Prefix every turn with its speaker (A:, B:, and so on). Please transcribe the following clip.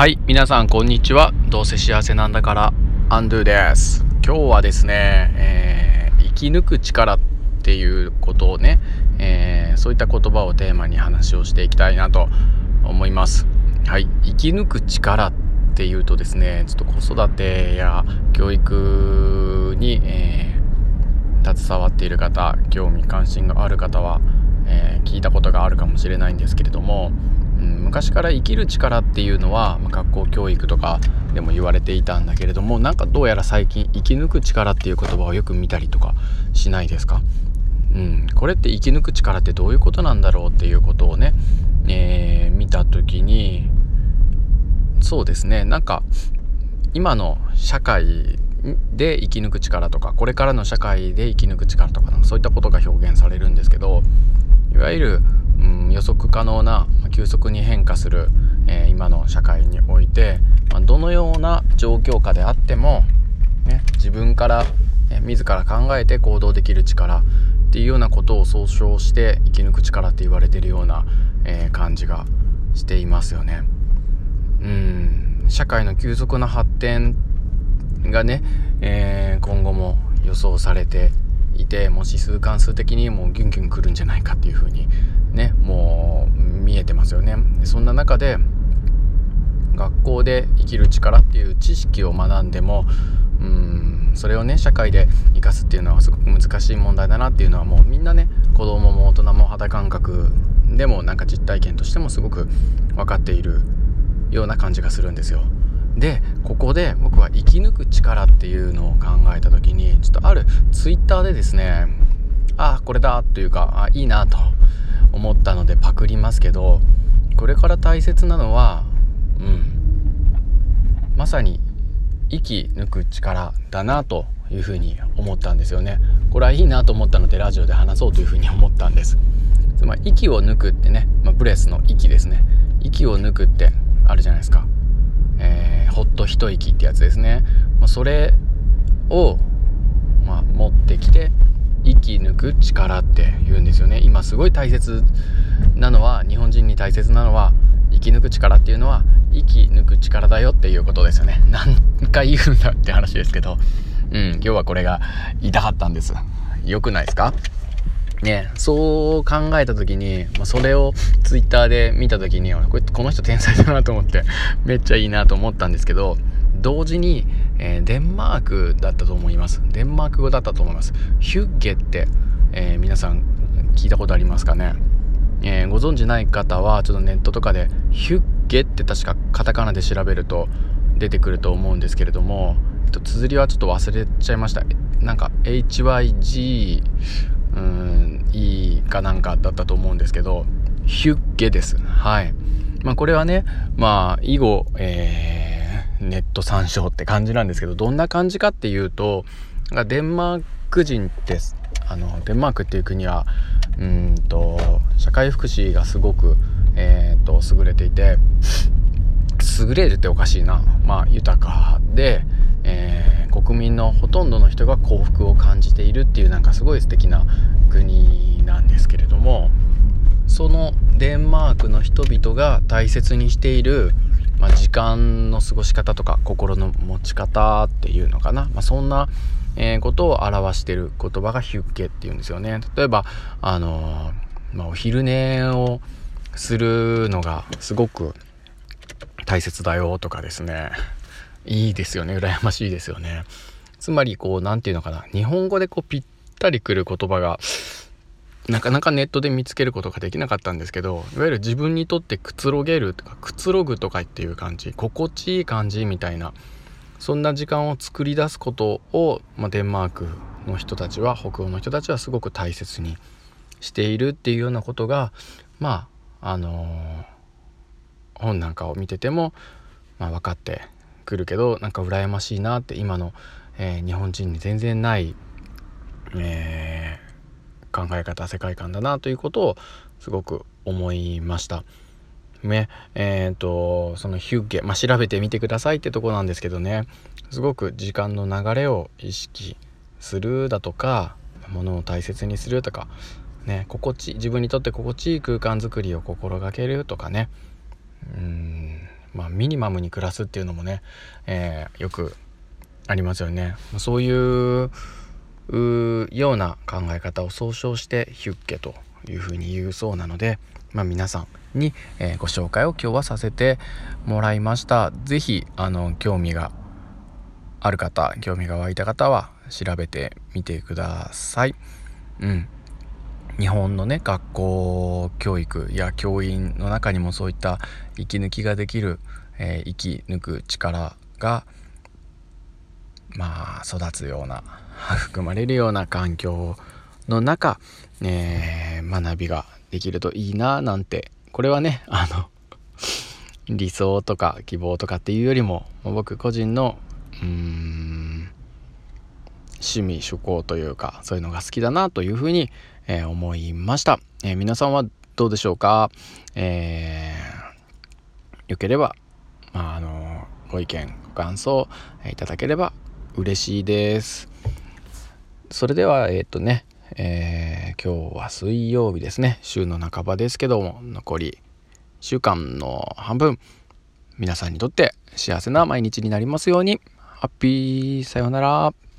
A: はい皆さんこんにちは。どうせ幸せなんだから。アンドゥです。今日はですね、えー、生き抜く力っていうことをね、えー、そういった言葉をテーマに話をしていきたいなと思います。はい生き抜く力っていうとですねちょっと子育てや教育に、えー、携わっている方興味関心がある方は、え聞いたことがあるかもしれないんですけれどもうん、昔から生きる力っていうのは、ま、学校教育とかでも言われていたんだけれどもなんかどうやら最近生き抜く力っていう言葉をよく見たりとかしないですか？うん、これって生き抜く力ってどういうことなんだろうっていうことをね、えー、見た時にそうですねなんか今の社会で生き抜く力とかこれからの社会で生き抜く力とかそういったことが表現されるんですけどいわゆるうん、予測可能な急速に変化する、えー、今の社会において、まあ、どのような状況下であっても、ね、自分から、え、自ら考えて行動できる力っていうようなことを総称して生き抜く力って言われてるような、えー、感じがしていますよね。うん社会の急速な発展がね、えー、今後も予想されていてもう指数関数的にもうギュンギュン来るんじゃないかっていうふうにねもう見えてますよねそんな中で学校で生きる力っていう知識を学んでもうんそれをね社会で生かすっていうのはすごく難しい問題だなっていうのはもうみんなね子供も大人も肌感覚でもなんか実体験としてもすごく分かっているような感じがするんですよ。でここで僕は生き抜く力っていうのを考えた時にちょっとあるツイッターでですねああこれだというかあいいなと思ったのでパクりますけどこれから大切なのはうん。まさに息抜く力だなというふうに思ったんですよね。これはいいなと思ったのでラジオで話そうというふうに思ったんです。つまり息を抜くってね、まあ、ブレスの息ですね。息を抜くってあるじゃないですか。えー、ほっと一息ってやつですね、まあ、それを、まあ、持ってきて息抜く力って言うんですよね。今すごい大切なのは日本人に大切なのは息抜く力っていうのは息抜く力だよっていうことですよね。何回言うんだって話ですけど。うん今日はこれが言いたかったんです。良くないですか？ね、そう考えた時に、まあ、それをツイッターで見た時にこれこの人天才だなと思って めっちゃいいなと思ったんですけど同時に、えー、デンマークだったと思います。デンマーク語だったと思います。ヒュッゲって、えー、皆さん聞いたことありますかね、えー、ご存知ない方はちょっとネットとかでヒュッゲって確かカタカナで調べると出てくると思うんですけれどもえっと綴りはちょっと忘れちゃいました。なんか HYG うんいいかなんかだったと思うんですけどヒュッゲです。はい。まあこれはねまあ以後、えー、ネット参照って感じなんですけどどんな感じかっていうとデンマーク人ってあのデンマークっていう国はうんと社会福祉がすごく、えーと、優れていて優れるっておかしいな。まあ豊かで、えー、国民のほとんどの人が幸福を感じているっていうなんかすごい素敵な国なんですけれどもそのデンマークの人々が大切にしている、まあ、時間の過ごし方とか心の持ち方っていうのかな、まあ、そんな、え、ことを表してる言葉がヒュッケっていうんですよね。例えばあのー、まあ、お昼寝をするのがすごく大切だよとかですね。いいですよね。羨ましいですよね。つまりこう何て言うのかな。日本語でこうぴったりくる言葉がなかなかネットで見つけることができなかったんですけどいわゆる自分にとってくつろげるとかくつろぐとかっていう感じ心地いい感じみたいなそんな時間を作り出すことを、まあ、デンマークの人たちは北欧の人たちはすごく大切にしているっていうようなことがまああのー、本なんかを見てても、まあ、分かってくるけどなんか羨ましいなって今の、えー、日本人に全然ない、えー、考え方世界観だなということをすごく思いました。ねえーと、そのヒュッゲ、まあ、調べてみてくださいってとこなんですけどね。すごく時間の流れを意識するだとかものを大切にするとか、ね、心地自分にとって心地いい空間づくりを心がけるとかね。うん。まあ、ミニマムに暮らすっていうのもね、えー、よくありますよね。そういうような考え方を総称してヒュッケというふうに言うそうなので、まあ、皆さんに、えー、ご紹介を今日はさせてもらいました。是非あの興味がある方興味が湧いた方は調べてみてください。うん、日本のね学校教育や教員の中にもそういった息抜きができる、えー、息抜く力がまあ育つような 育まれるような環境の中、えー、学びができるといいななんてこれはね あの理想とか希望とかっていうよりも僕個人のうーん趣味趣向というかそういうのが好きだなというふうに、えー、思いました、えー、皆さんはどうでしょうか、えー、よければ、まあ、あのご意見ご感想いただければ嬉しいです。それではえっ、とね、え今日は水曜日ですね。週の半ばですけども残り週間の半分皆さんにとって幸せな毎日になりますように。ハッピーさようなら。